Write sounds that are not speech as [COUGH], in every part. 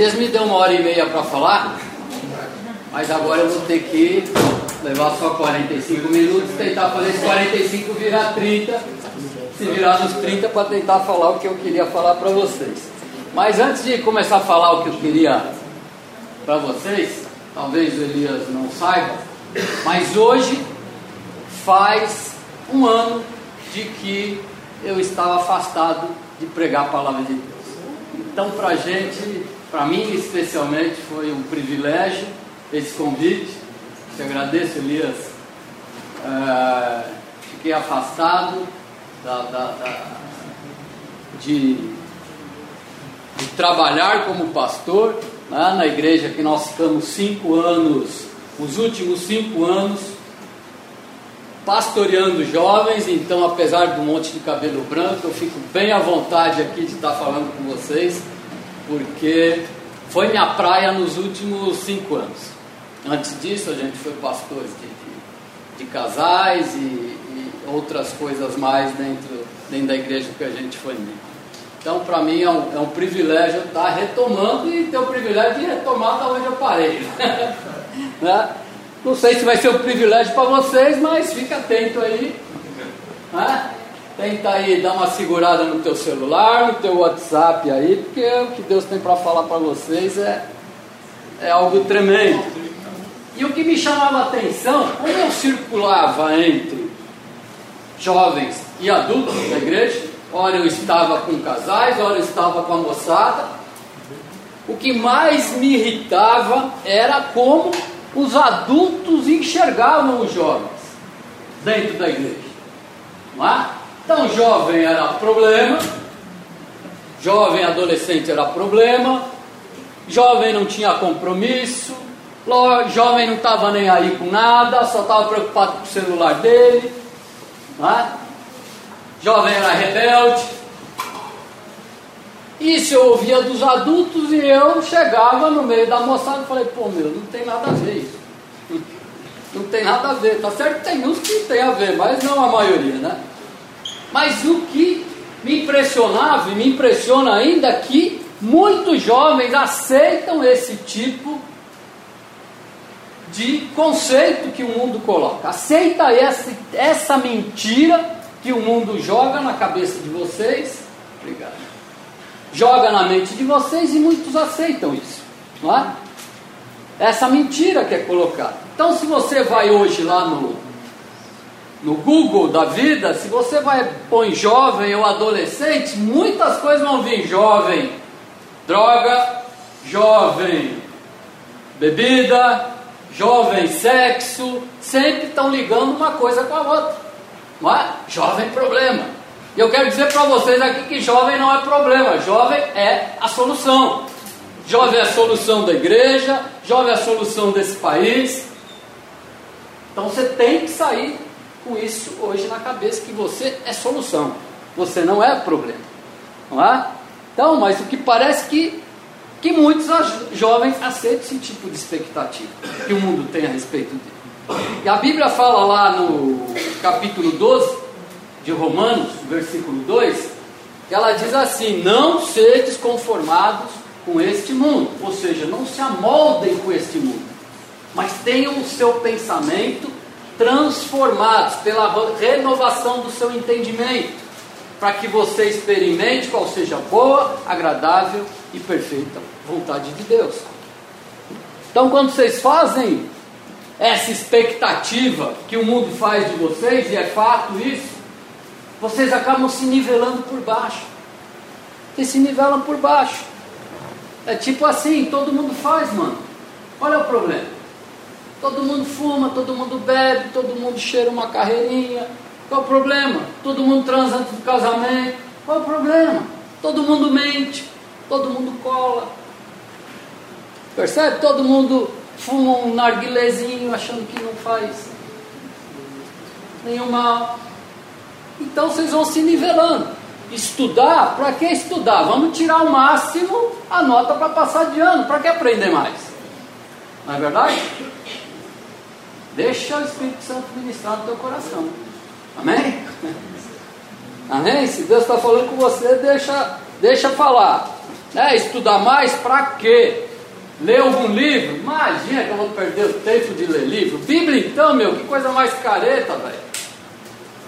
Elias me deu uma hora e meia para falar, mas agora eu vou ter que levar só 45 minutos, tentar fazer esse 45 virar 30, se virar nos 30 para tentar falar o que eu queria falar para vocês. Mas antes de começar a falar o que eu queria para vocês, talvez o Elias não saiba, mas hoje faz um ano de que eu estava afastado de pregar a palavra de Deus. Então, para a gente, para mim especialmente, foi um privilégio esse convite. Te agradeço, Elias. É, fiquei afastado da, da, da, de, de, trabalhar como pastor né, na igreja que nós ficamos cinco anos, os últimos cinco anos, pastoreando jovens. Então, apesar um monte de cabelo branco, eu fico bem à vontade aqui de estar falando com vocês, porque foi minha praia nos últimos cinco anos. Antes disso, a gente foi pastor de, de, de casais e, e, outras coisas mais dentro, dentro da igreja que a gente foi membro. Então, para mim, é um, é um privilégio estar retomando e ter o privilégio de retomar da onde eu parei. [LAUGHS] né? Não sei se vai ser um privilégio para vocês, mas fica atento aí. Né? Tenta aí dar uma segurada no teu celular, no teu WhatsApp aí, porque o que Deus tem para falar para vocês é, é algo tremendo. E o que me chamava a atenção, como eu circulava entre jovens e adultos da igreja, ora eu estava com casais, ora eu estava com a moçada, o que mais me irritava era como os adultos enxergavam os jovens dentro da igreja. Não é? Então, jovem era problema, jovem adolescente era problema, jovem não tinha compromisso, jovem não estava nem aí com nada, só estava preocupado com o celular dele. É? Jovem era rebelde. Isso eu ouvia dos adultos e eu chegava no meio da moçada e falei, pô meu, não tem nada a ver isso. Não tem nada a ver. Tá certo tem uns que tem a ver, mas não a maioria, né? Mas o que me impressionava e me impressiona ainda é que muitos jovens aceitam esse tipo de conceito que o mundo coloca. Aceita essa, essa mentira que o mundo joga na cabeça de vocês. Obrigado. Joga na mente de vocês e muitos aceitam isso. Não é? Essa mentira que é colocada. Então, se você vai hoje lá no, no Google da vida, se você vai põe jovem ou adolescente, muitas coisas vão vir jovem, droga, jovem, bebida, jovem sexo, sempre estão ligando uma coisa com a outra. Não é? Jovem problema. E eu quero dizer para vocês aqui que jovem não é problema, jovem é a solução. Jovem é a solução da igreja, jovem é a solução desse país. Então você tem que sair com isso hoje na cabeça que você é solução, você não é problema. Não é? Então, mas o que parece que que muitos jovens aceitam esse tipo de expectativa que o mundo tem a respeito dele. E a Bíblia fala lá no capítulo 12 de Romanos, versículo 2, que ela diz assim: Não sedes conformados com este mundo, ou seja, não se amoldem com este mundo, mas tenham o seu pensamento transformados pela renovação do seu entendimento, para que você experimente qual seja boa, agradável e perfeita vontade de Deus. Então, quando vocês fazem essa expectativa que o mundo faz de vocês, e é fato isso, vocês acabam se nivelando por baixo. E se nivelam por baixo. É tipo assim, todo mundo faz, mano. Olha o problema. Todo mundo fuma, todo mundo bebe, todo mundo cheira uma carreirinha. Qual o problema? Todo mundo transa antes do casamento. Qual o problema? Todo mundo mente, todo mundo cola. Percebe? Todo mundo fuma um narguilezinho achando que não faz nenhum mal. Então vocês vão se nivelando. Estudar, para que estudar? Vamos tirar o máximo a nota para passar de ano. Para que aprender mais? Não é verdade? Deixa o Espírito Santo ministrar no teu coração. Amém? [LAUGHS] Amém? Se Deus está falando com você, deixa, deixa falar. Né? Estudar mais para quê? Ler algum livro? Imagina que eu vou perder o tempo de ler livro. Bíblia então, meu, que coisa mais careta, velho.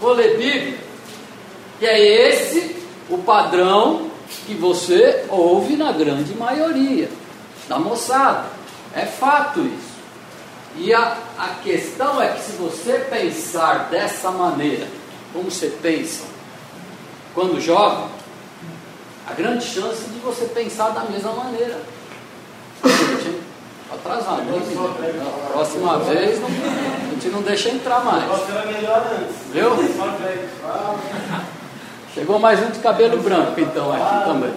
Vou ler Bíblia. E é esse o padrão que você ouve na grande maioria da moçada. É fato isso. E a, a questão é que se você pensar dessa maneira, como você pensa quando joga, a grande chance de você pensar da mesma maneira. Atrasado. Na próxima vez não, gente não deixa entrar mais. Viu? Chegou mais um de cabelo branco então aqui também.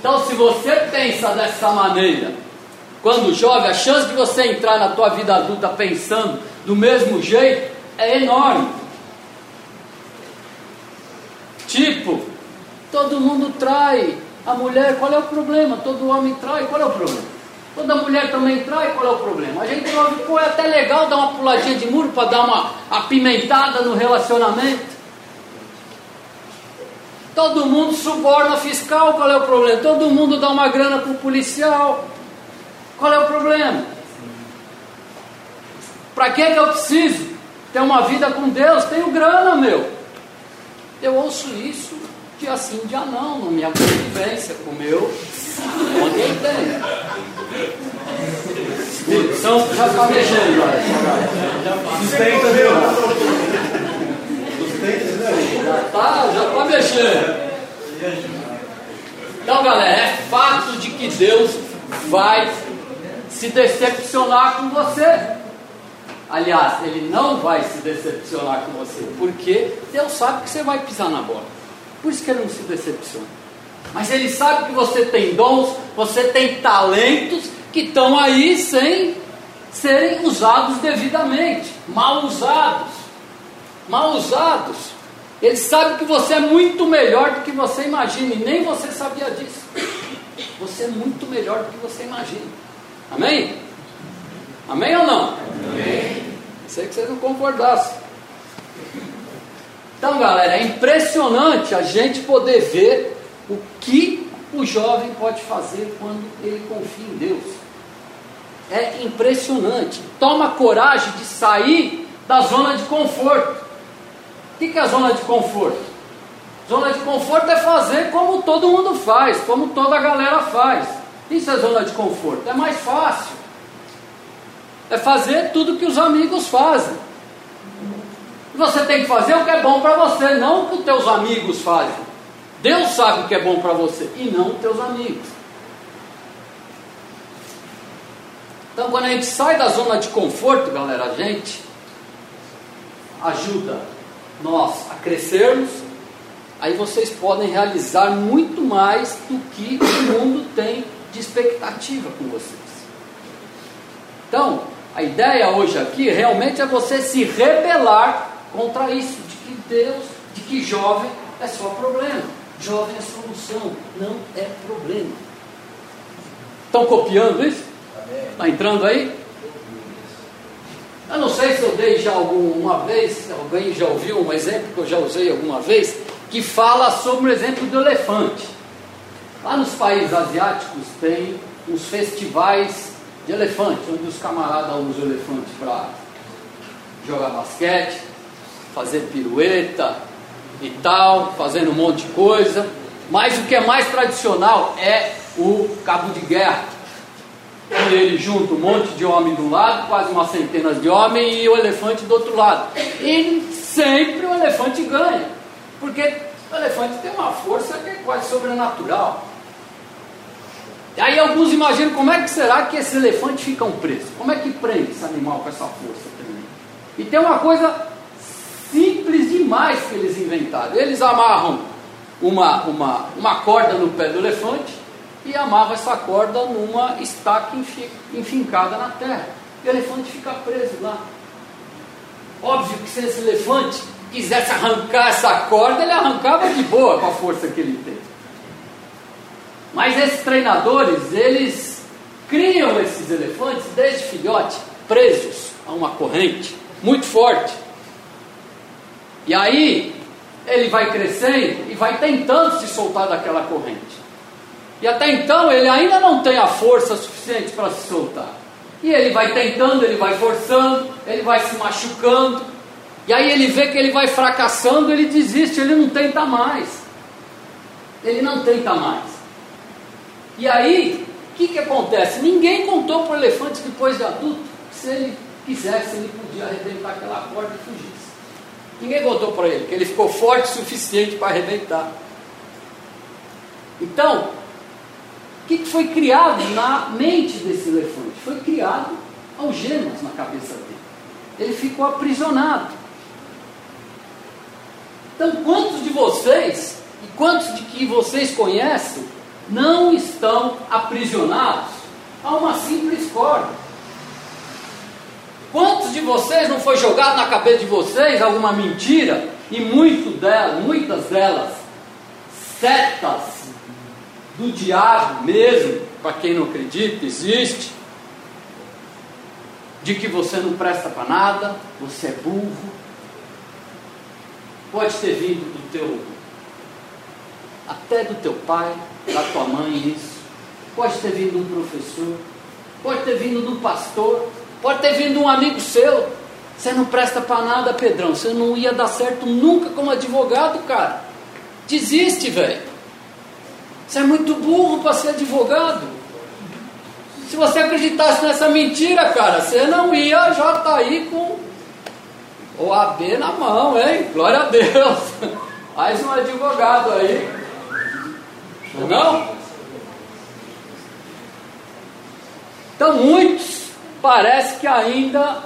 Então se você pensa dessa maneira, quando jovem, a chance de você entrar na tua vida adulta pensando do mesmo jeito é enorme. Tipo, todo mundo trai. A mulher, qual é o problema? Todo homem trai, qual é o problema? Toda mulher também trai, qual é o problema? A gente ouve, pô, é até legal dar uma puladinha de muro para dar uma apimentada no relacionamento. Todo mundo suborna fiscal, qual é o problema? Todo mundo dá uma grana para o policial, qual é o problema? Para que, que eu preciso ter uma vida com Deus? Tenho grana, meu. Eu ouço isso dia sim, dia não, na minha convivência com meu, onde eu Espírito Santo já está mexendo. Sustenta, viu? Já está já tá mexendo. Então, galera, é fato de que Deus vai se decepcionar com você. Aliás, ele não vai se decepcionar com você, porque Deus sabe que você vai pisar na bola. Por isso que ele não se decepciona. Mas ele sabe que você tem dons, você tem talentos que estão aí sem serem usados devidamente, mal usados. Mal usados. Ele sabe que você é muito melhor do que você imagina, e nem você sabia disso. Você é muito melhor do que você imagina. Amém? Amém ou não? Amém. Sei que vocês não concordassem. Então, galera, é impressionante a gente poder ver o que o jovem pode fazer quando ele confia em Deus. É impressionante. Toma coragem de sair da zona de conforto. O que é a zona de conforto? Zona de conforto é fazer como todo mundo faz, como toda a galera faz. Isso é zona de conforto. É mais fácil. É fazer tudo que os amigos fazem. Você tem que fazer o que é bom para você, não o que os teus amigos fazem. Deus sabe o que é bom para você e não os teus amigos. Então, quando a gente sai da zona de conforto, galera, a gente ajuda nós a crescermos. Aí vocês podem realizar muito mais do que o mundo tem de expectativa com vocês. Então, a ideia hoje aqui realmente é você se rebelar contra isso, de que Deus, de que jovem é só problema. Jovem é solução, não é problema. Estão copiando isso? Está entrando aí? Eu não sei se eu dei já alguma vez, alguém já ouviu um exemplo que eu já usei alguma vez, que fala sobre o exemplo do elefante. Lá nos países asiáticos tem uns festivais de elefante, onde os camaradas usam elefante para jogar basquete, fazer pirueta e tal, fazendo um monte de coisa. Mas o que é mais tradicional é o cabo de guerra. E ele junta um monte de homem do lado, quase uma centena de homens, e o elefante do outro lado. E sempre o elefante ganha. Porque o elefante tem uma força que é quase sobrenatural. Aí alguns imaginam como é que será que esses elefantes ficam presos. Como é que prende esse animal com essa força também? E tem uma coisa simples demais que eles inventaram. Eles amarram uma, uma, uma corda no pé do elefante e amarram essa corda numa estaca enfincada na terra. E o elefante fica preso lá. Óbvio que se esse elefante quisesse arrancar essa corda, ele arrancava de boa com a força que ele tem. Mas esses treinadores, eles criam esses elefantes desde filhote, presos a uma corrente muito forte. E aí ele vai crescendo e vai tentando se soltar daquela corrente. E até então ele ainda não tem a força suficiente para se soltar. E ele vai tentando, ele vai forçando, ele vai se machucando. E aí ele vê que ele vai fracassando, ele desiste, ele não tenta mais. Ele não tenta mais. E aí, o que, que acontece? Ninguém contou para o elefante depois de adulto que se ele quisesse, ele podia arrebentar aquela corda e fugisse. Ninguém contou para ele que ele ficou forte o suficiente para arrebentar. Então, o que, foi criado na mente desse elefante? Foi criado algemas na cabeça dele. Ele ficou aprisionado. Então, quantos de vocês, e quantos de que vocês conhecem, não estão aprisionados a uma simples corda? Quantos de vocês não foi jogado na cabeça de vocês alguma mentira? E muito muitas delas, setas do diabo mesmo, para quem não acredita, existe, de que você não presta para nada, você é burro. Pode ter vindo do teu, até do teu pai, da tua mãe isso. Pode ter vindo um professor, pode ter vindo de um pastor, Pode ter vindo um amigo seu. Você não presta para nada, Pedrão. Você não ia dar certo nunca como advogado, cara. Desiste, velho. Você é muito burro para ser advogado. Se você acreditasse nessa mentira, cara, você não ia já tá aí com o AB na mão, hein? Glória a Deus. [LAUGHS] Mais um advogado aí. Não? Então, muitos parece que ainda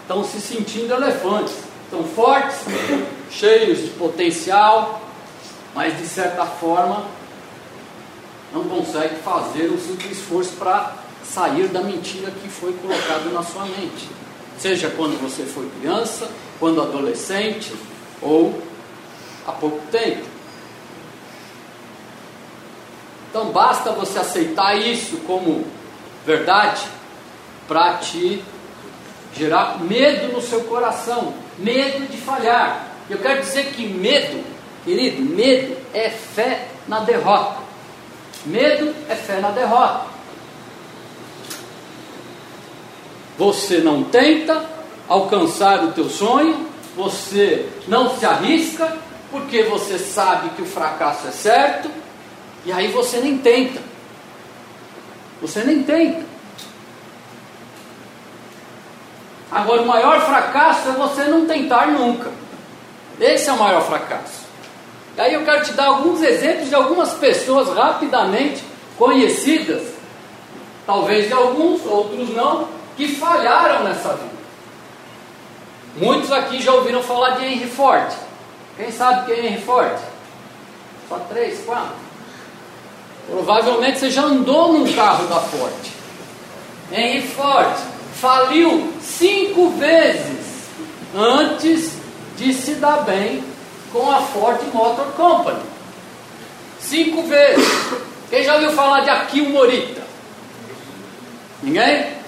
estão se sentindo elefantes. Estão fortes, [LAUGHS] cheios de potencial, mas de certa forma não conseguem fazer o seu esforço para sair da mentira que foi colocada na sua mente. Seja quando você foi criança, quando adolescente ou há pouco tempo. Então basta você aceitar isso como verdade para te gerar medo no seu coração, medo de falhar. Eu quero dizer que medo, querido, medo é fé na derrota. Medo é fé na derrota. Você não tenta alcançar o teu sonho, você não se arrisca, porque você sabe que o fracasso é certo, e aí você nem tenta. Você nem tenta. Agora, o maior fracasso é você não tentar nunca. Esse é o maior fracasso. E aí eu quero te dar alguns exemplos de algumas pessoas rapidamente conhecidas, talvez de alguns, outros não, que falharam nessa vida. Muitos aqui já ouviram falar de Henry Ford. Quem sabe quem é Henry Ford? Só três, quatro. Provavelmente você já andou num carro da Ford. Henry Ford faliu cinco vezes antes de se dar bem com a Ford Motor Company. Cinco vezes. Quem já ouviu falar de Akio Morita? Ninguém?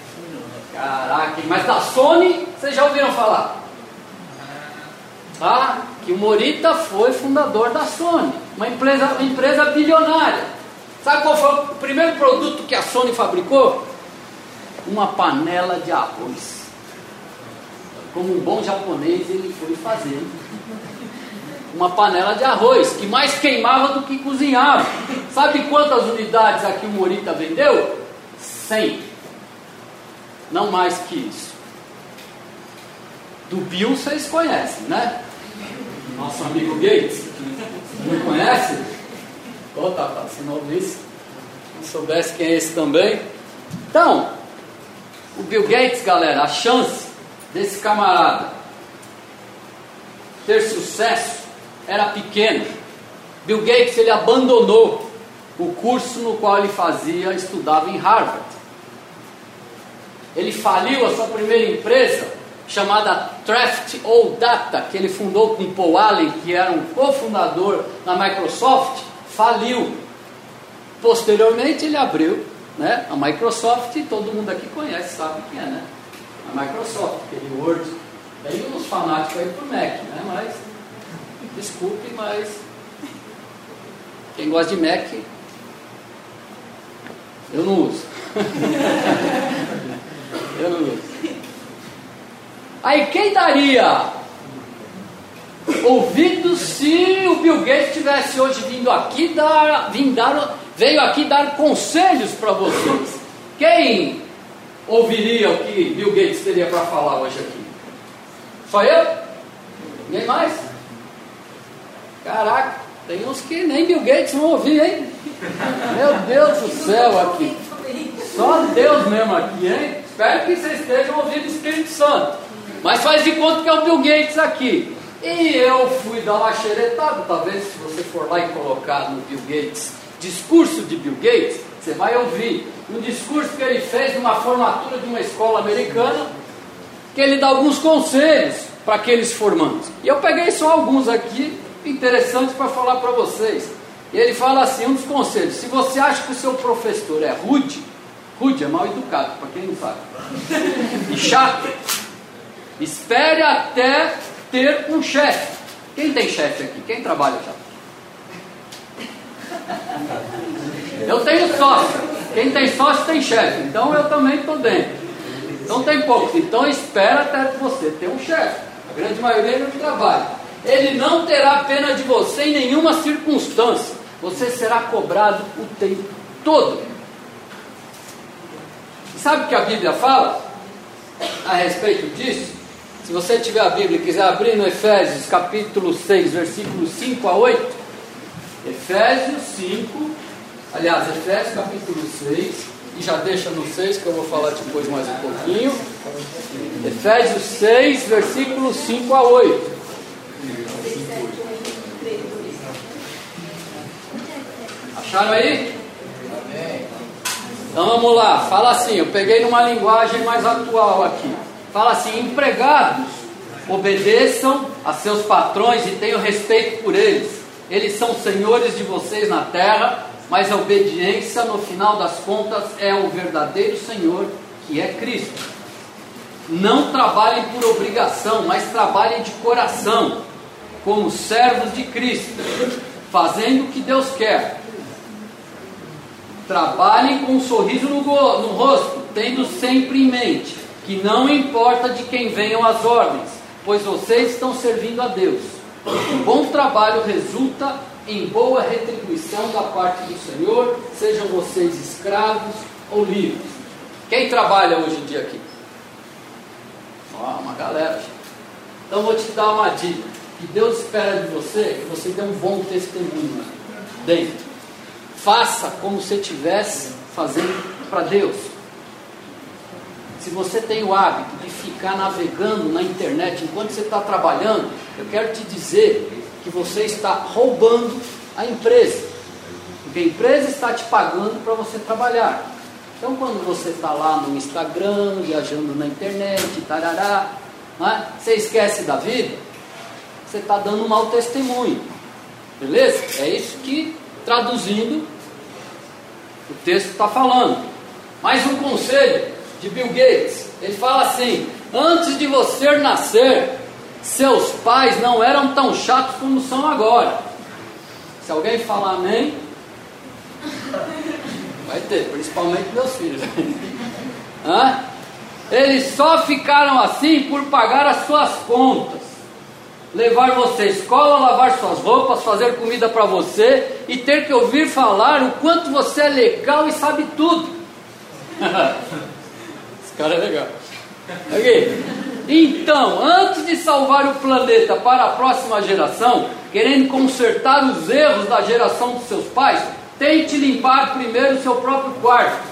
Caraca, mas da Sony, vocês já ouviram falar? Tá? Que o Morita foi fundador da Sony, uma empresa, uma empresa bilionária. Sabe qual foi o primeiro produto que a Sony fabricou? Uma panela de arroz. Como um bom japonês, ele foi fazer uma panela de arroz que mais queimava do que cozinhava. Sabe quantas unidades aqui o Morita vendeu? 100. Não mais que isso. Do Bill vocês conhecem, né? Nosso amigo Gates. Não conhece? Ô, oh, tá, tá, se não ouvisse, não soubesse quem é esse também. Então, o Bill Gates, galera, a chance desse camarada ter sucesso era pequena. Bill Gates ele abandonou o curso no qual ele fazia, estudava em Harvard. Ele faliu a sua primeira empresa, chamada Traft ou Data, que ele fundou com Paul Allen, que era um cofundador da Microsoft, faliu. Posteriormente ele abriu né? A Microsoft, todo mundo aqui conhece, sabe o que é, né? A Microsoft, aquele Word. Tem uns fanáticos aí pro Mac, né? Mas, desculpe, mas quem gosta de Mac Eu não uso. [LAUGHS] eu não uso. Aí quem daria ouvido se o Bill Gates tivesse hoje vindo aqui dar, vindo dar veio aqui dar conselhos para vocês? Quem ouviria o que Bill Gates teria para falar hoje aqui? Só eu? Ninguém mais? Caraca, tem uns que nem Bill Gates vão ouvir, hein? Meu Deus do céu aqui. Só Deus mesmo aqui, hein? Espero que vocês estejam ouvindo o Espírito Santo. Mas faz de conta que é o Bill Gates aqui. E eu fui dar uma xeretada, talvez se você for lá e colocar no Bill Gates, discurso de Bill Gates, você vai ouvir um discurso que ele fez numa formatura de uma escola americana, que ele dá alguns conselhos para aqueles formandos. E eu peguei só alguns aqui, interessantes para falar para vocês. E ele fala assim, um dos conselhos, se você acha que o seu professor é rude, rude é mal educado, para quem não sabe, [LAUGHS] e chato, espere até ter um chefe. Quem tem chefe aqui? Quem trabalha já? Eu tenho sócio. Quem tem sócio tem chefe. Então eu também estou dentro. Então tem poucos. Então espera até você ter um chefe. A grande maioria não trabalha. Ele não terá pena de você em nenhuma circunstância. Você será cobrado o tempo todo. Sabe o que a Bíblia fala a respeito disso? Se você tiver a Bíblia e quiser abrir no Efésios capítulo 6, versículos 5 a 8, Efésios 5, aliás, Efésios capítulo 6, e já deixa no 6 que eu vou falar depois mais um pouquinho. Efésios 6, versículos 5 a 8. Acharam aí? Então vamos lá, fala assim, eu peguei numa linguagem mais atual aqui. Fala assim: empregados, obedeçam a seus patrões e tenham respeito por eles. Eles são senhores de vocês na terra, mas a obediência, no final das contas, é o verdadeiro Senhor, que é Cristo. Não trabalhem por obrigação, mas trabalhem de coração, como servos de Cristo, fazendo o que Deus quer. Trabalhem com um sorriso no, no rosto, tendo sempre em mente que não importa de quem venham as ordens, pois vocês estão servindo a Deus. Um bom trabalho resulta em boa retribuição da parte do Senhor, sejam vocês escravos ou livres. Quem trabalha hoje em dia aqui? Ó, uma galera. Então vou te dar uma dica. Que Deus espera de você que você dê um bom testemunho dentro. Faça como se estivesse fazendo para Deus. Se você tem o hábito de ficar navegando na internet enquanto você está trabalhando, eu quero te dizer que você está roubando a empresa. Porque a empresa está te pagando para você trabalhar. Então, quando você está lá no Instagram, viajando na internet, tarará, é? você esquece da vida, você está dando um mau testemunho. Beleza? É isso que, traduzindo, o texto está falando. Mais um conselho de Bill Gates. Ele fala assim: antes de você nascer, seus pais não eram tão chatos como são agora. Se alguém falar amém, vai ter, principalmente meus filhos. [LAUGHS] Hã? Eles só ficaram assim por pagar as suas contas. Levar você à escola, lavar suas roupas, fazer comida para você e ter que ouvir falar o quanto você é legal e sabe tudo. [LAUGHS] cara é legal. Então, antes de salvar o planeta para a próxima geração, querendo consertar os erros da geração dos seus pais, tente limpar primeiro o seu próprio quarto,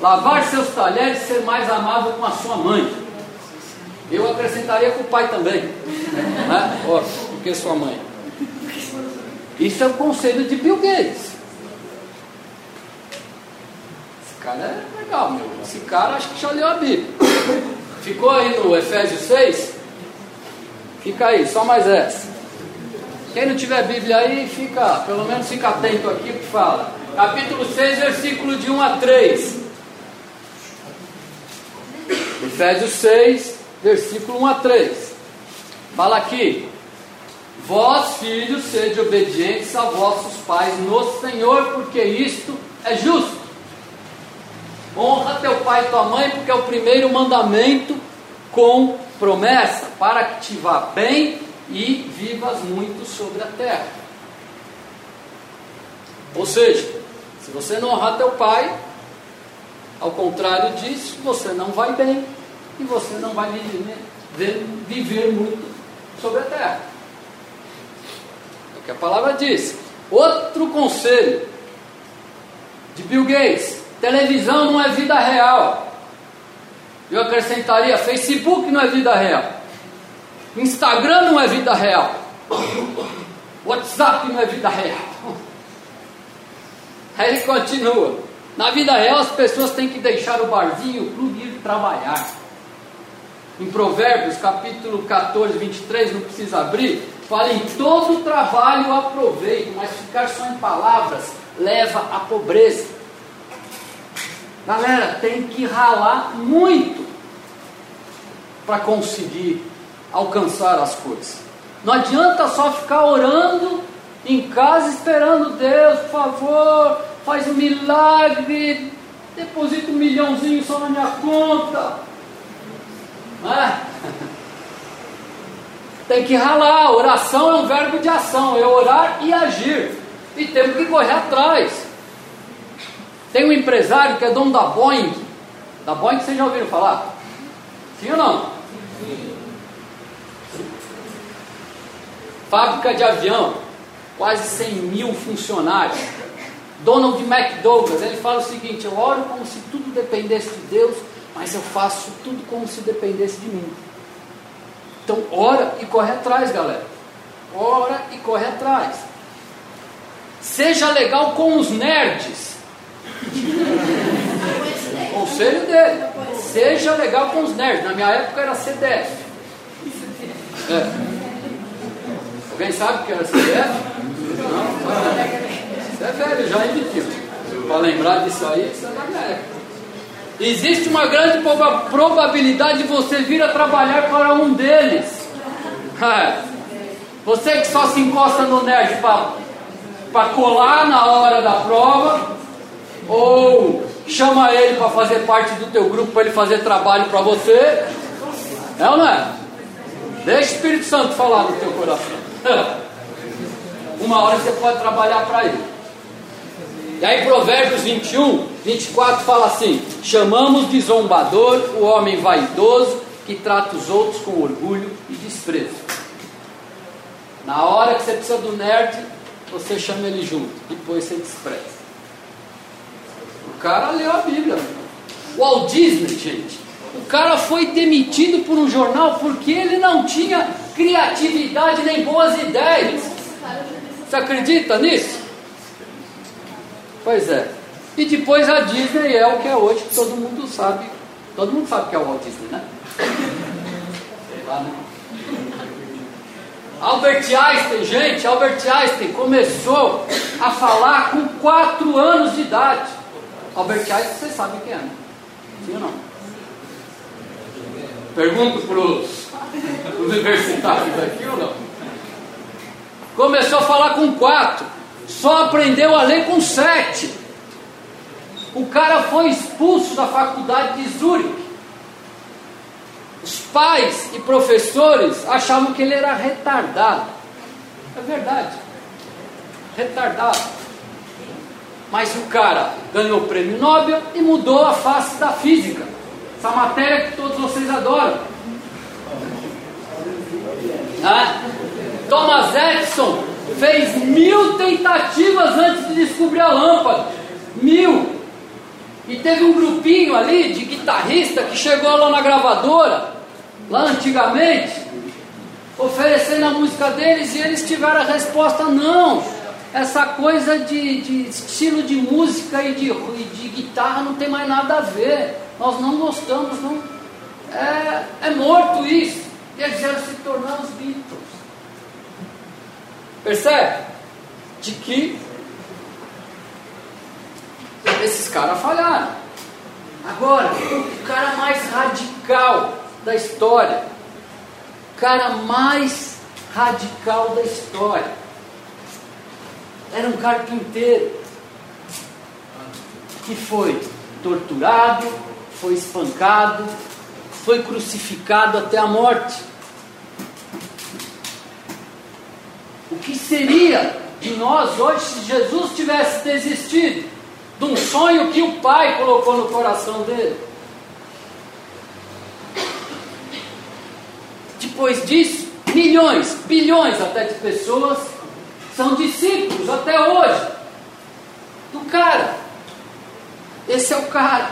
lavar seus talheres e ser mais amável com a sua mãe. Eu acrescentaria com o pai também, né? Ó, do que sua mãe. Isso é o conselho de Bill Gates. Esse cara é legal, meu. Esse cara acho que já leu a Bíblia. Ficou aí no Efésios 6? Fica aí, só mais essa. Quem não tiver Bíblia aí, fica, pelo menos fica atento aqui que fala. Capítulo 6, versículo de 1 a 3. Efésios 6, versículo 1 a 3. Fala aqui: Vós, filhos, sede obedientes a vossos pais no Senhor, porque isto é justo. Honra teu pai e tua mãe, porque é o primeiro mandamento com promessa, para que te vá bem e vivas muito sobre a terra. Ou seja, se você não honrar teu pai, ao contrário disso, você não vai bem e você não vai viver, viver muito sobre a terra. É o que a palavra diz. Outro conselho de Bill Gates: televisão não é vida real. Eu acrescentaria: Facebook não é vida real. Instagram não é vida real. WhatsApp não é vida real. [LAUGHS] Aí ele continua. Na vida real, as pessoas têm que deixar o barzinho, o clube ir trabalhar. Em Provérbios, capítulo 14, 23, não precisa abrir, fala em todo trabalho aproveito, mas ficar só em palavras leva à pobreza. Galera, tem que ralar muito para conseguir alcançar as coisas. Não adianta só ficar orando em casa esperando Deus, por favor, faz um milagre, deposita um milhãozinho só na minha conta. É? [LAUGHS] Tem que ralar, oração é um verbo de ação, é orar e agir. E temos que correr atrás. Tem um empresário que é dono da Boeing. Da Boeing vocês já ouviram falar? Sim ou não? Sim. Fábrica de avião, quase 100 mil funcionários. Donald McDouglas, ele fala o seguinte: eu oro como se tudo dependesse de Deus, mas eu faço tudo como se dependesse de mim. Então, ora e corre atrás, galera. Ora e corre atrás. Seja legal com os nerds. Conselho dele. Seja legal com os nerds. Na minha época era CDF. É. Alguém sabe o que era CDF? Não? Você é velho já, hein, Para lembrar disso aí, você é da minha época. Existe uma grande probabilidade de você vir a trabalhar para um deles. É. Você que só se encosta no nerd para colar na hora da prova, ou chama ele para fazer parte do teu grupo para ele fazer trabalho para você. É ou não é? Deixa o Espírito Santo falar no teu coração. [LAUGHS] Uma hora você pode trabalhar para ele. E aí Provérbios 21, 24 fala assim: Chamamos de zombador o homem vaidoso que trata os outros com orgulho e desprezo. Na hora que você precisa do nerd, você chama ele junto, depois você despreza. O cara leu a Bíblia. O Walt Disney, gente, o cara foi demitido por um jornal porque ele não tinha criatividade nem boas ideias. Você acredita nisso? Pois é. E depois a Disney é o que é hoje, que todo mundo sabe. Todo mundo sabe que é o Walt Disney, né? Sei lá, né? Albert Einstein, gente, Albert Einstein começou a falar com 4 anos de idade. Albert Einstein, você sabe quem é, né? Sim ou não? Pergunto para os universitários aqui ou não? Começou a falar com 4 só aprendeu a ler com sete. O cara foi expulso da faculdade de Zurich. Os pais e professores achavam que ele era retardado. É verdade. Retardado. Mas o cara ganhou o prêmio Nobel e mudou a face da física. Essa matéria que todos vocês adoram. Ah, Thomas Edison fez mil tentativas antes de descobrir a lâmpada. Mil. E teve um grupinho ali de guitarrista que chegou lá na gravadora, lá antigamente, oferecendo a música deles e eles tiveram a resposta: não, essa coisa de, de estilo de música e de, de, guitarra não tem mais nada a ver. Nós não gostamos, não. É, é morto isso. E eles vieram se tornar os Beatles. Percebe? De que esses caras falharam. Agora, o cara mais radical da história, o cara mais radical da história, era um carpinteiro que foi torturado, foi espancado, foi crucificado até a morte. O que seria de nós hoje se Jesus tivesse desistido de um sonho que o Pai colocou no coração dele? Depois disso, milhões, bilhões até de pessoas são discípulos até hoje do cara. Esse é o cara.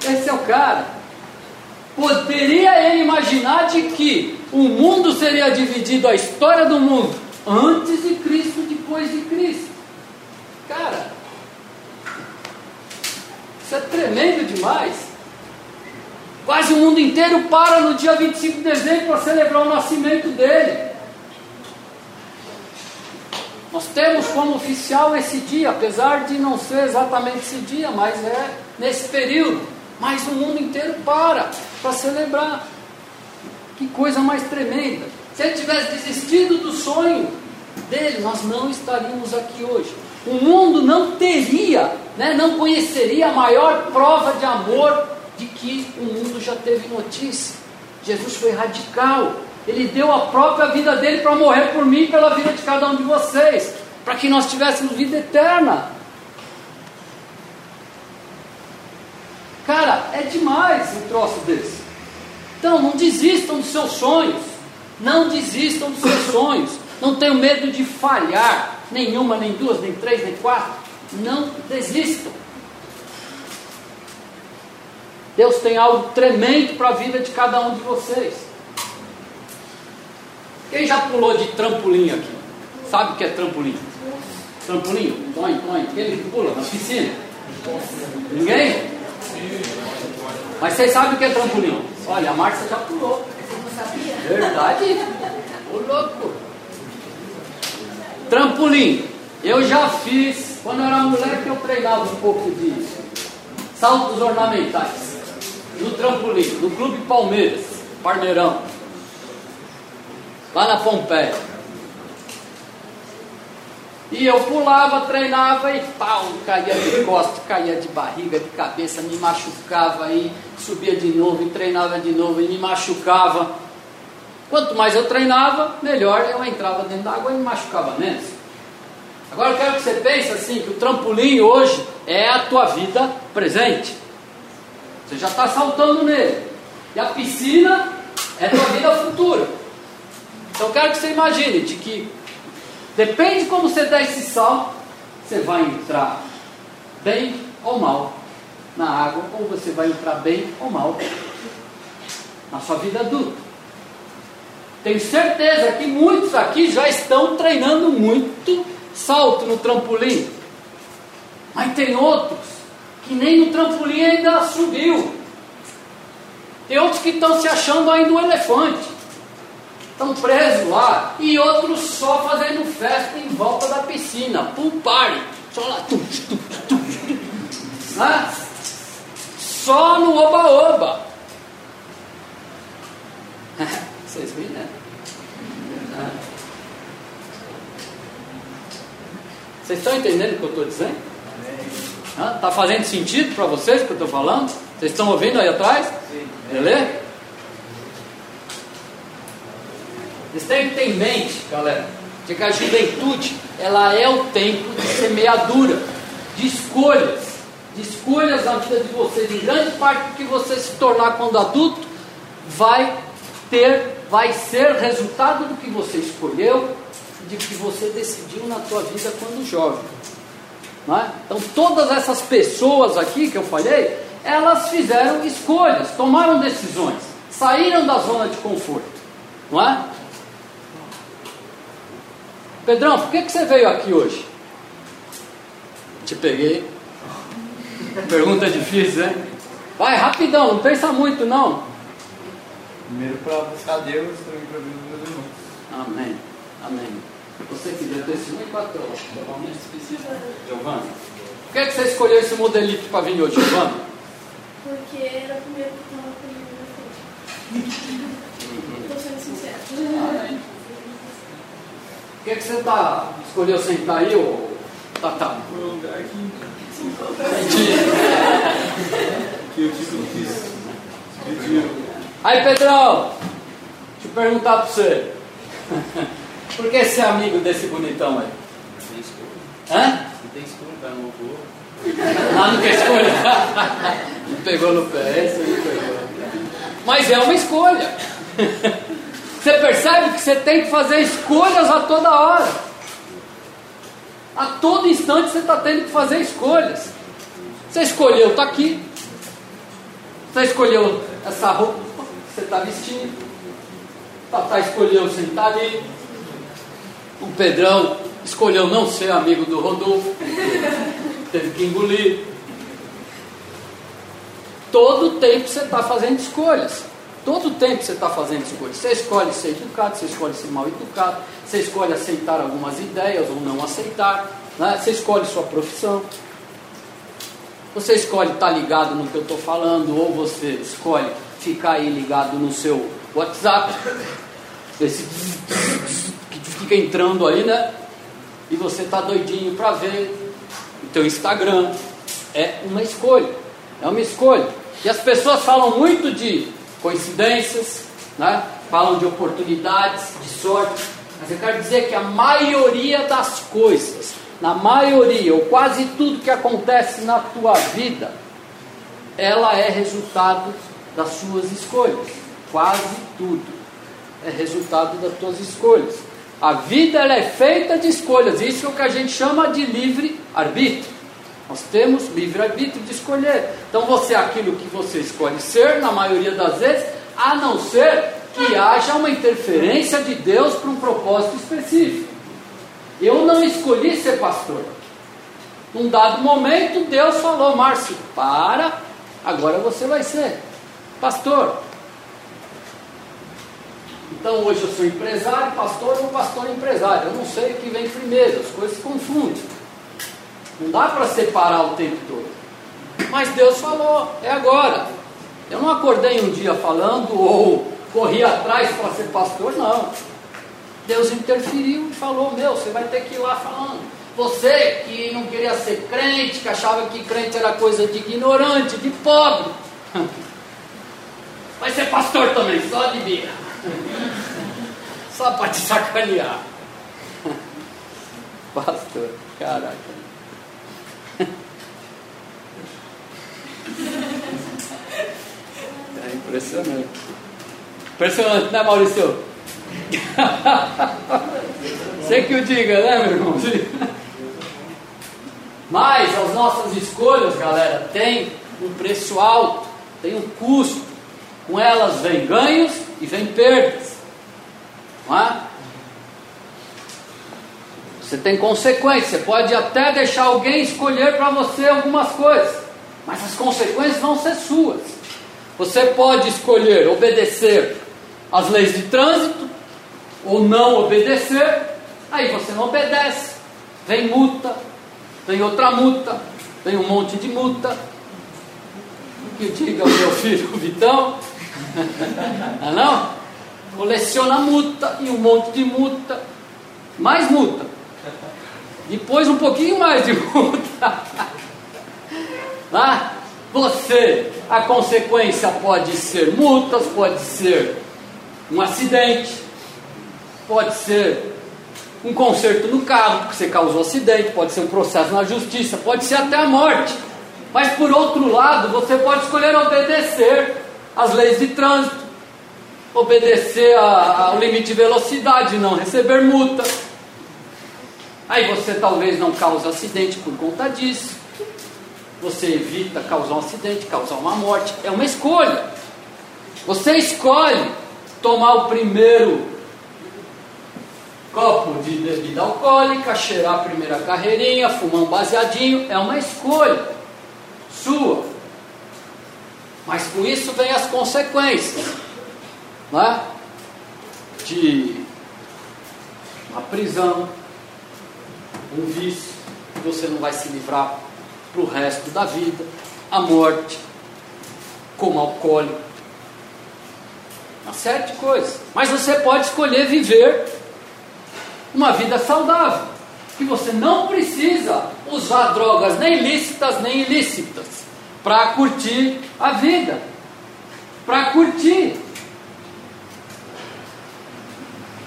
Esse é o cara. Poderia ele imaginar de que o mundo seria dividido, a história do mundo, antes de Cristo, depois de Cristo? Cara, isso é tremendo demais. Quase o mundo inteiro para no dia 25 de dezembro para celebrar o nascimento dele. Nós temos como oficial esse dia, apesar de não ser exatamente esse dia, mas é nesse período. Mas o mundo inteiro para para celebrar. Que coisa mais tremenda. Se ele tivesse desistido do sonho dele, nós não estaríamos aqui hoje. O mundo não teria, né, não conheceria a maior prova de amor de que o mundo já teve notícia. Jesus foi radical. Ele deu a própria vida dele para morrer por mim e pela vida de cada um de vocês, para que nós tivéssemos vida eterna. Cara, é demais um troço desse. Então, não desistam dos seus sonhos. Não desistam dos seus sonhos. Não tenham medo de falhar. Nenhuma, nem duas, nem três, nem quatro. Não desistam. Deus tem algo tremendo para a vida de cada um de vocês. Quem já pulou de trampolim aqui? Sabe o que é trampolim? Trampolim? Põe, põe. Quem pula na piscina? Ninguém? Mas vocês sabem o que é trampolim? Olha, a Márcia já pulou. Verdade? Ô louco. Trampolim. Eu já fiz. Quando eu era moleque, eu treinava um pouco de saltos ornamentais no trampolim, no Clube Palmeiras, Parmeirão, lá na Pompeia. E eu pulava, treinava e pau, caía de costas, caía de barriga, de cabeça, me machucava aí, subia de novo e treinava de novo e me machucava. Quanto mais eu treinava, melhor eu entrava dentro da água e me machucava menos. Agora eu quero que você pense assim, que o trampolim hoje é a tua vida presente. Você já está saltando nele. E a piscina é tua vida futura. Então eu quero que você imagine de que depende como você der esse salto, você vai entrar bem ou mal na água, ou você vai entrar bem ou mal na sua vida adulta. Tenho certeza que muitos aqui já estão treinando muito salto no trampolim. Mas tem outros que nem no trampolim ainda subiu. Tem outros que estão se achando ainda um elefante. Estão presos lá. E outros só fazendo festa em volta da piscina. Pool party. Só lá. Tum, tum, tum, né? Só no oba-oba. Vocês viram, né? Vocês estão entendendo o que eu estou dizendo? Está fazendo sentido para vocês o que eu estou falando? Vocês estão ouvindo aí atrás? Sim. Beleza? Vocês têm que ter em mente, galera, de que a juventude ela é o tempo de semeadura, de escolhas, de escolhas na vida de vocês. Em grande parte do que você se tornar quando adulto vai ter, vai ser resultado do que você escolheu, de que você decidiu na tua vida quando jovem. É? Então, todas essas pessoas aqui que eu falei, elas fizeram escolhas, tomaram decisões, saíram da zona de conforto. Não é? Pedrão, por que, que você veio aqui hoje? Te peguei. Pergunta difícil, né? Vai, rapidão, não pensa muito não. Primeiro para buscar Deus, também para ver os meus irmãos. Amém. Amém. Você que deu testemunho e quatro horas. Provavelmente precisa. Giovanni. Por que, é que você escolheu esse modelito para vir hoje, Giovanni? Porque era o primeiro que estava comigo na frente. Estou sendo sincero. Por que, é que você tá, escolheu sentar aí, ô Tata? Foi um lugar que Que pedir. Aí, Pedrão, deixa eu perguntar pra você. Por que você é amigo desse bonitão aí? Tem escolha. Hã? Não tem escolha, tá no voo. Ah, não quer escolha? Me pegou no pé, isso aí pegou. Mas é uma escolha. Você percebe que você tem que fazer escolhas a toda hora. A todo instante você está tendo que fazer escolhas. Você escolheu estar aqui. Você escolheu essa roupa que você está vestindo. Tatá escolheu sentar ali. O Pedrão escolheu não ser amigo do Rodolfo. Teve que engolir. Todo tempo você está fazendo escolhas. Todo tempo você está fazendo escolhas. Você escolhe ser educado, você escolhe ser mal educado, você escolhe aceitar algumas ideias ou não aceitar, né? você escolhe sua profissão. Você escolhe estar ligado no que eu estou falando, ou você escolhe ficar aí ligado no seu WhatsApp, esse que fica entrando aí, né? E você está doidinho para ver o teu Instagram. É uma escolha, é uma escolha. E as pessoas falam muito de coincidências, né? falam de oportunidades, de sorte, mas eu quero dizer que a maioria das coisas, na maioria, ou quase tudo que acontece na tua vida, ela é resultado das suas escolhas. Quase tudo é resultado das tuas escolhas. A vida ela é feita de escolhas, isso é o que a gente chama de livre arbítrio. Nós temos livre-arbítrio de escolher. Então você é aquilo que você escolhe ser, na maioria das vezes, a não ser que haja uma interferência de Deus para um propósito específico. Eu não escolhi ser pastor. Num dado momento, Deus falou: Márcio, para, agora você vai ser pastor. Então hoje eu sou empresário, pastor ou pastor empresário. Eu não sei o que vem primeiro, as coisas se confundem. Não dá para separar o tempo todo. Mas Deus falou, é agora. Eu não acordei um dia falando ou corri atrás para ser pastor, não. Deus interferiu e falou: Meu, você vai ter que ir lá falando. Você que não queria ser crente, que achava que crente era coisa de ignorante, de pobre, [LAUGHS] vai ser pastor também, só birra. [LAUGHS] Só para te sacanear. [LAUGHS] Pastor, caraca. É impressionante. Impressionante, né, Maurício? [LAUGHS] Você que o diga, né, meu irmão? [LAUGHS] Mas as nossas escolhas, galera, têm um preço alto, tem um custo. Com elas vem ganhos e vem perdas. Não é? Você tem consequências. Você pode até deixar alguém escolher para você algumas coisas, mas as consequências vão ser suas. Você pode escolher obedecer às leis de trânsito ou não obedecer, aí você não obedece. Vem multa, vem outra multa, vem um monte de multa. O que diga o meu [LAUGHS] filho Vitão? [LAUGHS] não, não? Coleciona multa e um monte de multa, mais multa. Depois um pouquinho mais de multa. [LAUGHS] Lá, você, a consequência pode ser multas, pode ser um acidente, pode ser um conserto no carro, porque você causou acidente, pode ser um processo na justiça, pode ser até a morte. Mas por outro lado, você pode escolher obedecer às leis de trânsito, obedecer ao limite de velocidade, não receber multa. Aí você talvez não cause acidente por conta disso. Você evita causar um acidente, causar uma morte. É uma escolha. Você escolhe tomar o primeiro copo de bebida alcoólica, cheirar a primeira carreirinha, fumar um baseadinho. É uma escolha sua. Mas com isso vem as consequências. Né? De uma prisão, um vício que você não vai se livrar para o resto da vida, a morte, como alcoólico, uma série de coisas. Mas você pode escolher viver uma vida saudável. que você não precisa usar drogas nem lícitas nem ilícitas para curtir a vida, para curtir.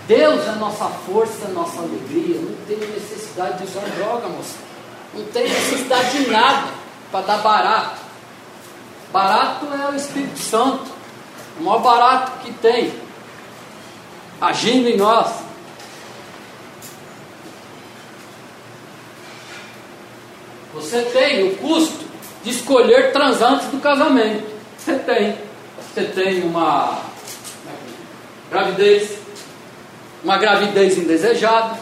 Deus é nossa força, nossa alegria. Não tem necessidade de usar droga, moça. Não tem necessidade de nada para dar barato. Barato é o Espírito Santo. O maior barato que tem. Agindo em nós. Você tem o custo de escolher transantes do casamento. Você tem. Você tem uma gravidez, uma gravidez indesejada,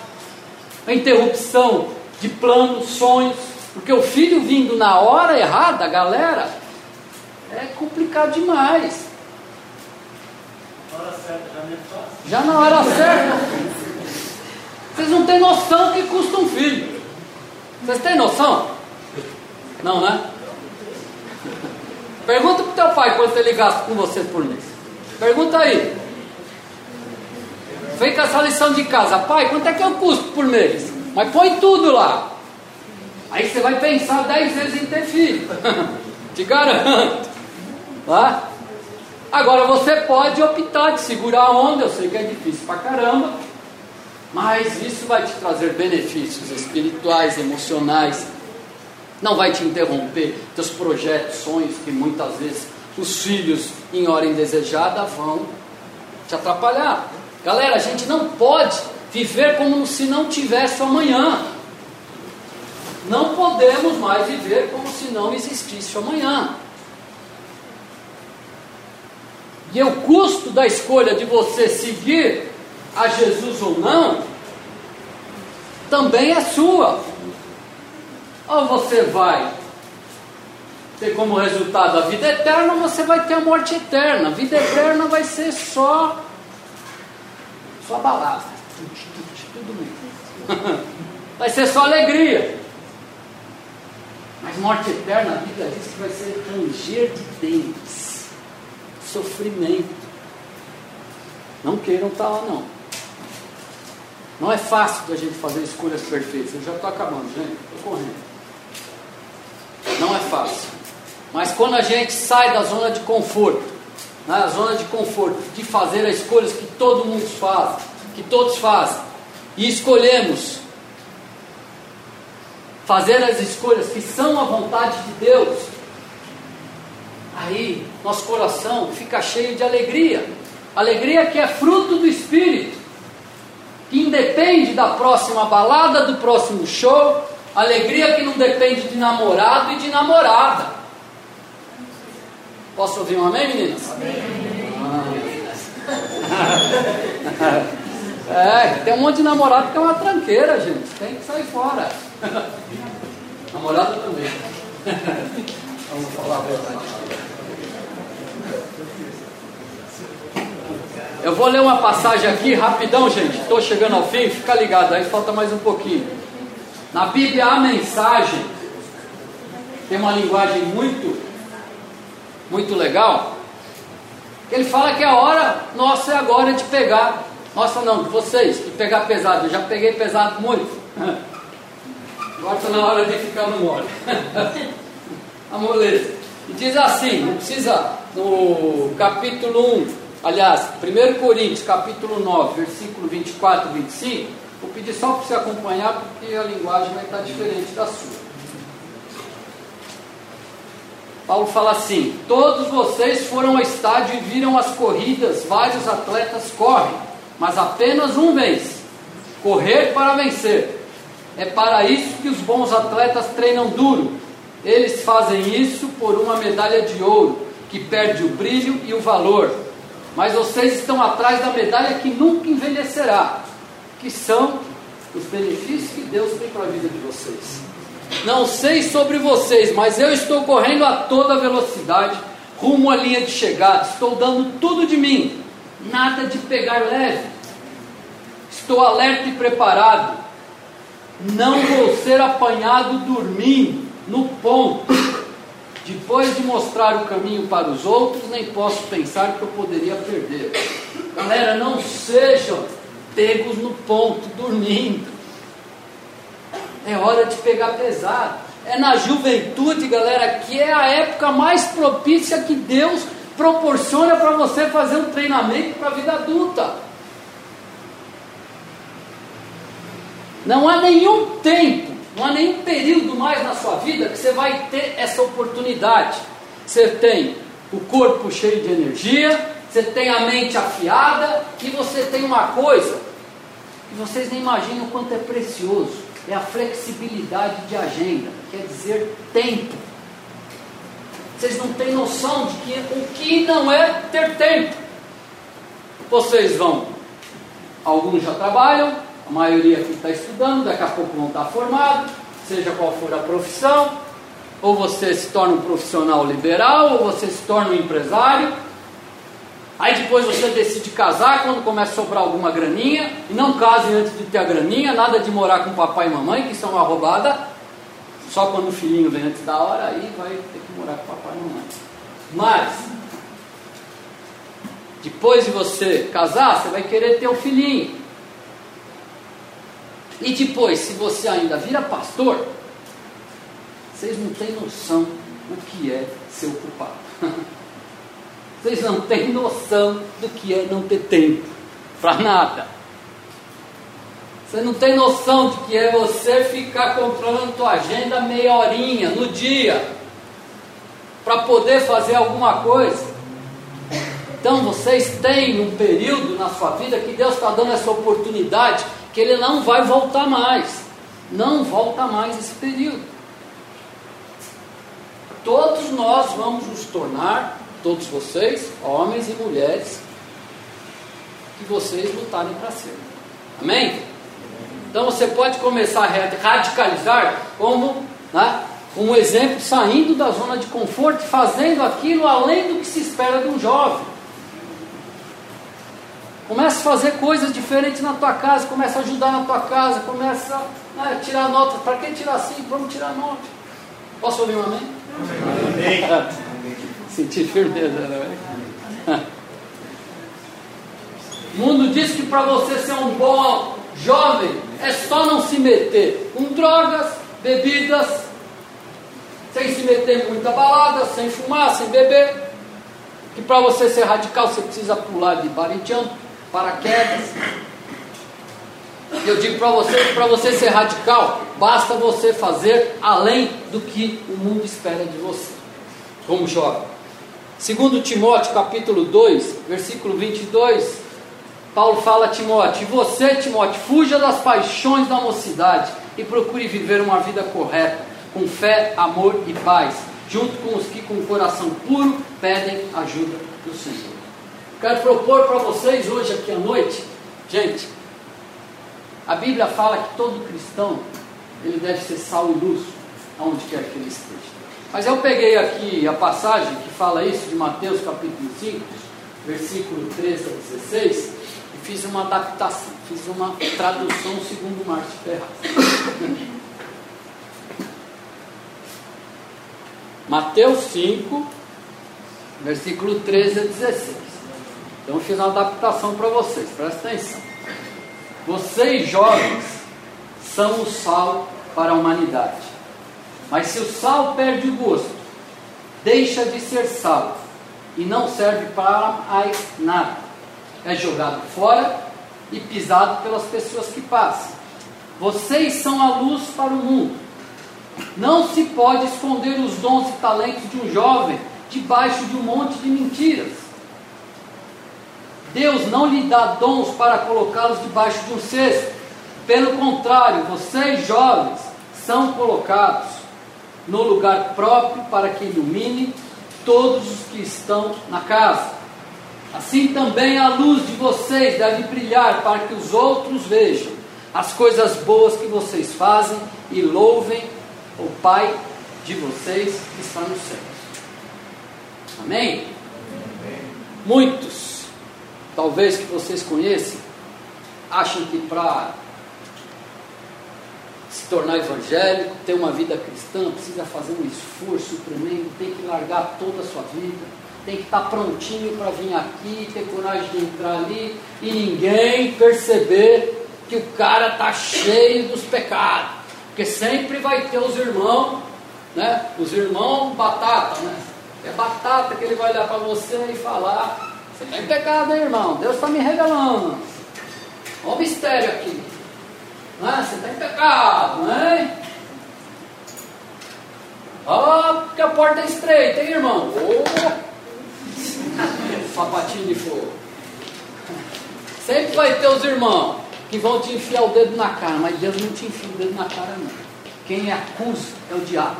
a interrupção de planos, sonhos, porque o filho vindo na hora errada, galera, é complicado demais. Hora certa já fácil. Já na hora certa. Vocês não têm noção que custa um filho. Vocês têm noção? Não, né? Pergunta pro teu pai quanto ele gasta com você por mês. Pergunta aí. Vem com essa lição de casa. Pai, quanto é que eu custo por mês? Mas põe tudo lá. Aí você vai pensar dez vezes em ter filho. [LAUGHS] Te garanto. Tá? Agora você pode optar de segurar a onda, eu sei que é difícil pra caramba, mas isso vai te trazer benefícios espirituais, emocionais, não vai te interromper teus projetos, sonhos que muitas vezes os filhos em hora indesejada vão te atrapalhar. Galera, a gente não pode viver como se não tivesse amanhã. Não podemos mais viver como se não existisse amanhã. E o custo da escolha de você seguir a Jesus ou não, também é sua. Ou você vai ter como resultado a vida eterna, ou você vai ter a morte eterna. A vida eterna vai ser só só balada. Tudo [LAUGHS] bem. Vai ser só alegria. Mas morte eterna, a Bíblia diz que vai ser ranger de dentes, sofrimento. Não queiram estar lá, não. Não é fácil da gente fazer escolhas perfeitas. Eu já estou acabando, gente. Estou correndo. Não é fácil. Mas quando a gente sai da zona de conforto, na né, zona de conforto, de fazer as escolhas que todo mundo faz, que todos fazem, e escolhemos fazer as escolhas que são a vontade de Deus, aí nosso coração fica cheio de alegria. Alegria que é fruto do Espírito, que independe da próxima balada, do próximo show, alegria que não depende de namorado e de namorada. Posso ouvir um amém, meninas? Amém. Ah. [LAUGHS] É, tem um monte de namorado que é uma tranqueira, gente. Tem que sair fora. [LAUGHS] Namorada também. [LAUGHS] Vamos falar a verdade. Eu vou ler uma passagem aqui rapidão, gente. Estou chegando ao fim, fica ligado, aí falta mais um pouquinho. Na Bíblia a mensagem tem uma linguagem muito, muito legal. Ele fala que a hora nossa é agora de pegar. Nossa não, vocês, de pegar pesado. Eu já peguei pesado muito. Agora está na hora de ficar no mole. [LAUGHS] a moleza. E diz assim, não precisa, no capítulo 1, aliás, 1 Coríntios, capítulo 9, versículo 24 e 25, vou pedir só para você acompanhar, porque a linguagem vai estar diferente da sua. Paulo fala assim: Todos vocês foram ao estádio e viram as corridas, vários atletas correm, mas apenas um vence. Correr para vencer. É para isso que os bons atletas treinam duro. Eles fazem isso por uma medalha de ouro, que perde o brilho e o valor. Mas vocês estão atrás da medalha que nunca envelhecerá, que são os benefícios que Deus tem para a vida de vocês. Não sei sobre vocês, mas eu estou correndo a toda velocidade, rumo à linha de chegada. Estou dando tudo de mim, nada de pegar leve. Estou alerta e preparado não vou ser apanhado dormindo no ponto. Depois de mostrar o caminho para os outros, nem posso pensar que eu poderia perder. Galera, não sejam pegos no ponto, dormindo. é hora de pegar pesado. É na juventude, galera, que é a época mais propícia que Deus proporciona para você fazer um treinamento para a vida adulta. Não há nenhum tempo, não há nenhum período mais na sua vida que você vai ter essa oportunidade. Você tem o corpo cheio de energia, você tem a mente afiada e você tem uma coisa que vocês nem imaginam o quanto é precioso: é a flexibilidade de agenda, quer dizer, tempo. Vocês não têm noção de que o que não é ter tempo. Vocês vão, alguns já trabalham, a maioria aqui está estudando, daqui a pouco vão estar formados, seja qual for a profissão, ou você se torna um profissional liberal, ou você se torna um empresário. Aí depois você decide casar quando começa a sobrar alguma graninha, e não case antes de ter a graninha, nada de morar com papai e mamãe, que são uma roubada. Só quando o filhinho vem antes da hora, aí vai ter que morar com papai e mamãe. Mas, depois de você casar, você vai querer ter o filhinho. E depois, se você ainda vira pastor, vocês não têm noção o que é ser ocupado. [LAUGHS] Vocês não têm noção do que é não ter tempo para nada. Você não tem noção de que é você ficar controlando tua agenda meia horinha no dia para poder fazer alguma coisa. Então vocês têm um período na sua vida que Deus está dando essa oportunidade que ele não vai voltar mais. Não volta mais esse período. Todos nós vamos nos tornar, todos vocês, homens e mulheres, que vocês lutarem para ser. Amém? Então você pode começar a radicalizar como né, um exemplo saindo da zona de conforto, fazendo aquilo além do que se espera de um jovem. Começa a fazer coisas diferentes na tua casa, começa a ajudar na tua casa, começa a né, tirar nota. Para que tirar cinco? Vamos tirar nota. Posso ouvir um amém? Amém. Senti firmeza, né? O mundo diz que para você ser um bom jovem é só não se meter com drogas, bebidas, se meter muita balada, sem fumar, sem beber. Que para você ser radical você precisa pular de barintiano paraquedas. Eu digo para você que para você ser radical, basta você fazer além do que o mundo espera de você, como jovem. Segundo Timóteo, capítulo 2, versículo 22, Paulo fala a Timóteo, você, Timóteo, fuja das paixões da mocidade e procure viver uma vida correta, com fé, amor e paz, junto com os que com o coração puro pedem ajuda do Senhor. Quero propor para vocês hoje aqui à noite, gente, a Bíblia fala que todo cristão ele deve ser sal e luz aonde quer que ele esteja. Mas eu peguei aqui a passagem que fala isso de Mateus capítulo 5, versículo 13 a 16, e fiz uma adaptação, fiz uma tradução segundo Márcio Ferraz. Mateus 5, versículo 13 a 16. Então eu fiz uma adaptação para vocês, presta atenção. Vocês jovens são o sal para a humanidade. Mas se o sal perde o gosto, deixa de ser sal e não serve para mais nada. É jogado fora e pisado pelas pessoas que passam. Vocês são a luz para o mundo. Não se pode esconder os dons e talentos de um jovem debaixo de um monte de mentiras. Deus não lhe dá dons para colocá-los debaixo de um cesto. Pelo contrário, vocês jovens são colocados no lugar próprio para que ilumine todos os que estão na casa. Assim também a luz de vocês deve brilhar para que os outros vejam as coisas boas que vocês fazem e louvem o Pai de vocês está nos céus. Amém? Amém. Muitos talvez que vocês conheçam, acham que para se tornar evangélico, ter uma vida cristã, precisa fazer um esforço tremendo, tem que largar toda a sua vida, tem que estar prontinho para vir aqui, ter coragem de entrar ali e ninguém perceber que o cara está cheio dos pecados, Porque sempre vai ter os irmãos, né? Os irmãos batata, né? É batata que ele vai olhar para você e falar: Você tem pecado, hein, irmão? Deus está me revelando. Olha o mistério aqui. Né? Você tem pecado, né? Ó, porque a porta é estreita, hein, irmão? Oh. Sapatinho de fogo. Sempre vai ter os irmãos que vão te enfiar o dedo na cara, mas Deus não te enfia o dedo na cara, não. Quem acusa é o diabo.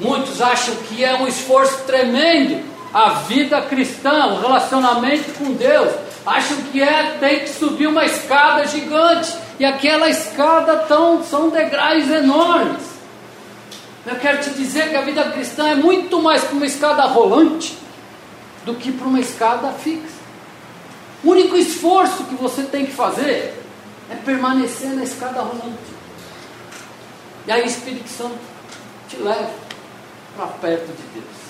Muitos acham que é um esforço tremendo a vida cristã, o relacionamento com Deus. Acham que é tem que subir uma escada gigante e aquela escada tão, são degraus enormes. Eu quero te dizer que a vida cristã é muito mais para uma escada rolante do que para uma escada fixa. O único esforço que você tem que fazer é permanecer na escada rolante. E aí o Espírito Santo te leva para perto de Deus.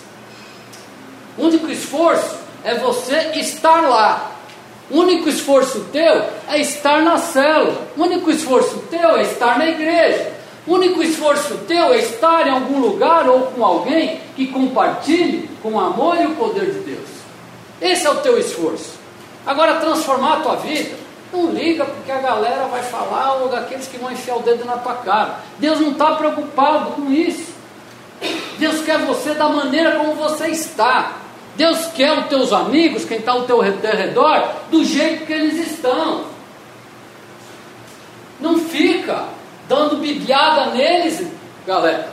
O único esforço é você estar lá. O único esforço teu é estar na célula. O único esforço teu é estar na igreja. O único esforço teu é estar em algum lugar ou com alguém que compartilhe com o amor e o poder de Deus. Esse é o teu esforço. Agora, transformar a tua vida, não liga porque a galera vai falar ou daqueles que vão enfiar o dedo na tua cara. Deus não está preocupado com isso. Deus quer você da maneira como você está. Deus quer os teus amigos, quem está ao teu redor, do jeito que eles estão. Não fica dando bibliada neles, galera.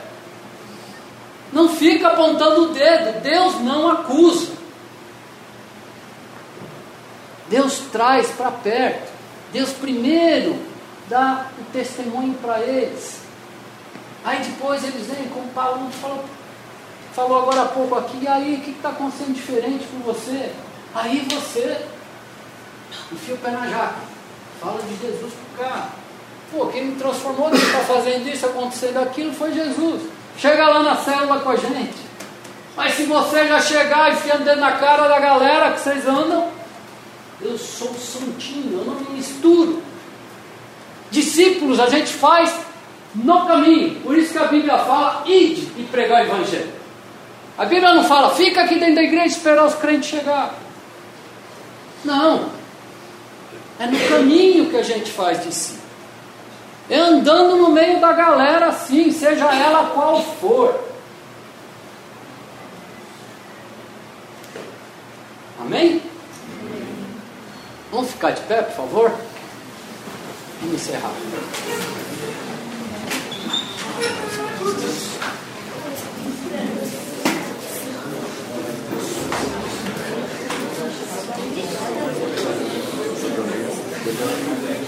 Não fica apontando o dedo. Deus não acusa. Deus traz para perto. Deus primeiro dá o testemunho para eles. Aí depois eles vêm, como Paulo falou, falou agora há pouco aqui, e aí o que está acontecendo diferente com você? Aí você enfia o pé na jaca, fala de Jesus para o cara. Pô, quem me transformou, quem está fazendo isso, acontecendo aquilo, foi Jesus. Chega lá na célula com a gente. Mas se você já chegar enfiando dentro na cara da galera que vocês andam, eu sou santinho, eu não me misturo. Discípulos a gente faz no caminho. Por isso que a Bíblia fala, ide e pregar o Evangelho. A Bíblia não fala, fica aqui dentro da igreja esperar os crentes chegar. Não. É no caminho que a gente faz discípulo. É andando no meio da galera assim, seja ela qual for. Amém? Vamos ficar de pé, por favor? Vamos encerrar.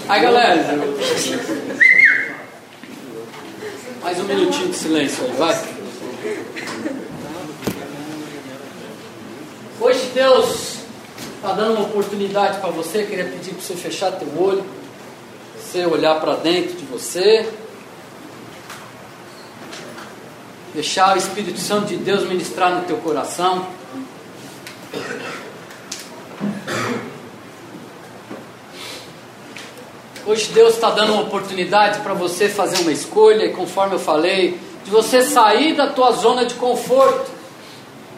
Aí galera, mais um minutinho de silêncio aí, vai. Hoje Deus está dando uma oportunidade para você. Queria pedir para você fechar teu olho, você olhar para dentro de você, deixar o Espírito Santo de Deus ministrar no teu coração. Hoje Deus está dando uma oportunidade para você fazer uma escolha, e conforme eu falei, de você sair da tua zona de conforto,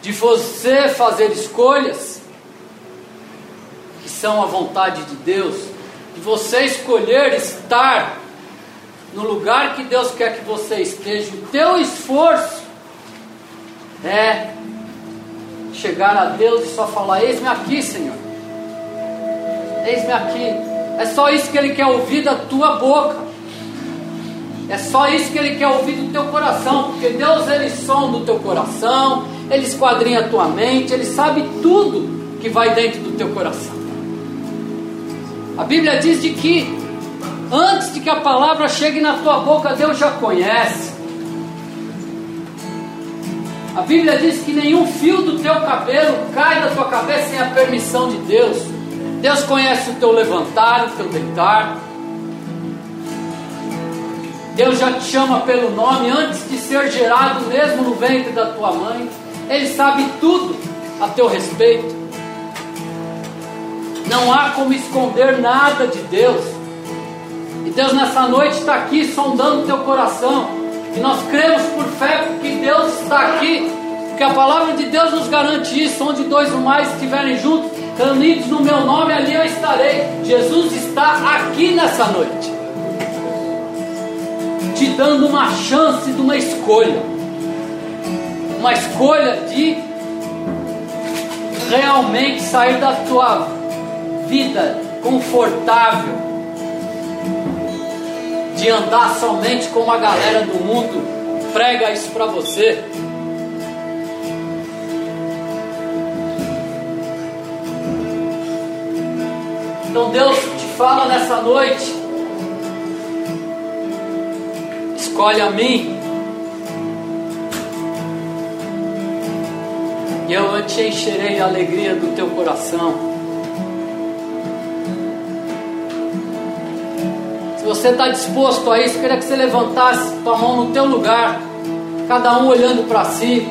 de você fazer escolhas são a vontade de Deus, de você escolher estar no lugar que Deus quer que você esteja, o teu esforço é chegar a Deus e só falar: Eis-me aqui, Senhor, eis-me aqui. É só isso que Ele quer ouvir da tua boca. É só isso que Ele quer ouvir do teu coração, porque Deus Ele sonda o teu coração, Ele esquadrinha a tua mente, Ele sabe tudo que vai dentro do teu coração. A Bíblia diz de que antes de que a palavra chegue na tua boca, Deus já conhece. A Bíblia diz que nenhum fio do teu cabelo cai da tua cabeça sem a permissão de Deus. Deus conhece o teu levantar, o teu deitar. Deus já te chama pelo nome antes de ser gerado, mesmo no ventre da tua mãe. Ele sabe tudo a teu respeito. Não há como esconder nada de Deus. E Deus nessa noite está aqui sondando teu coração. E nós cremos por fé que Deus está aqui. Porque a palavra de Deus nos garante isso. Onde dois ou mais estiverem juntos, reunidos no meu nome, ali eu estarei. Jesus está aqui nessa noite. Te dando uma chance de uma escolha. Uma escolha de realmente sair da tua vida confortável, de andar somente como a galera do mundo prega isso para você. Então Deus te fala nessa noite: escolhe a mim e eu te encherei de alegria do teu coração. Se você está disposto a isso, queria que você levantasse tua mão no teu lugar, cada um olhando para si.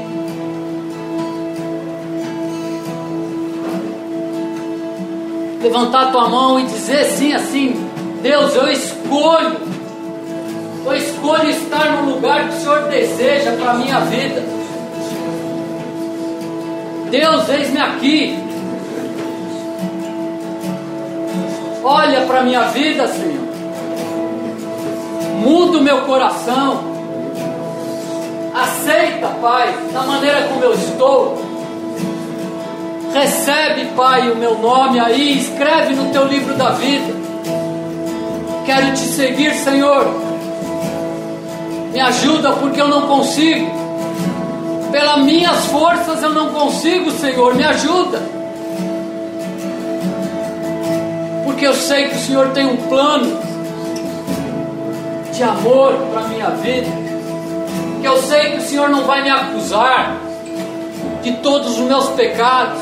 Levantar tua mão e dizer sim assim: Deus, eu escolho, eu escolho estar no lugar que o Senhor deseja para a minha vida. Deus, eis-me aqui. Olha para a minha vida, Senhor. Muda o meu coração. Aceita, Pai, da maneira como eu estou. Recebe, Pai, o meu nome aí, escreve no teu livro da vida. Quero te seguir, Senhor. Me ajuda porque eu não consigo. Pelas minhas forças eu não consigo, Senhor, me ajuda. Porque eu sei que o Senhor tem um plano de amor para a minha vida. Que eu sei que o Senhor não vai me acusar de todos os meus pecados.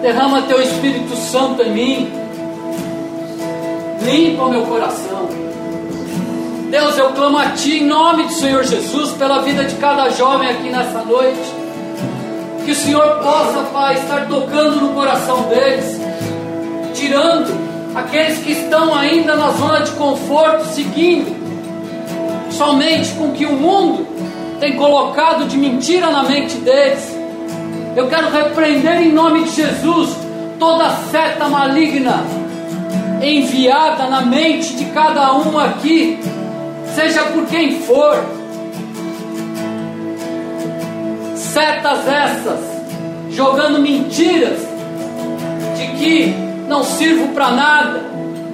Derrama teu Espírito Santo em mim. Limpa o meu coração. Deus, eu clamo a Ti em nome do Senhor Jesus pela vida de cada jovem aqui nessa noite. Que o Senhor possa, Pai, estar tocando no coração deles, tirando aqueles que estão ainda na zona de conforto, seguindo somente com que o mundo tem colocado de mentira na mente deles. Eu quero repreender em nome de Jesus toda seta maligna enviada na mente de cada um aqui seja por quem for. Setas essas, jogando mentiras de que não sirvo para nada,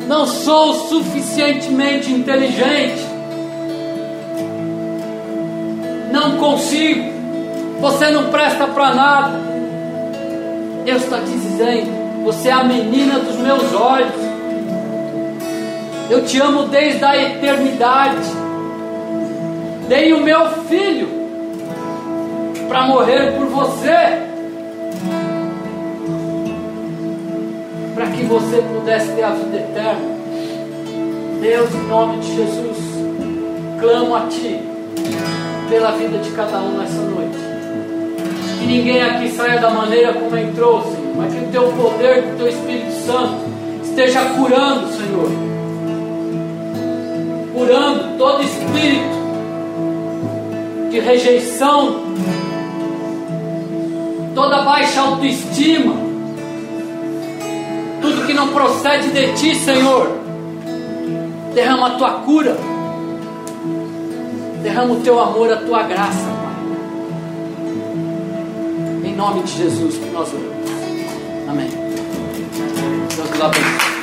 não sou suficientemente inteligente, não consigo, você não presta para nada. Deus está te dizendo, você é a menina dos meus olhos. Eu te amo desde a eternidade. Dei o meu filho para morrer por você, que você pudesse ter a vida eterna. Deus, em nome de Jesus, clamo a Ti pela vida de cada um nessa noite. Que ninguém aqui saia da maneira como entrou, Senhor, mas que o Teu poder, o Teu Espírito Santo esteja curando, Senhor curando todo espírito de rejeição, toda baixa autoestima, tudo que não procede de ti, Senhor. Derrama a tua cura, derrama o teu amor, a tua graça, Pai. Em nome de Jesus que nós oramos. Amém. Deus nos abençoe.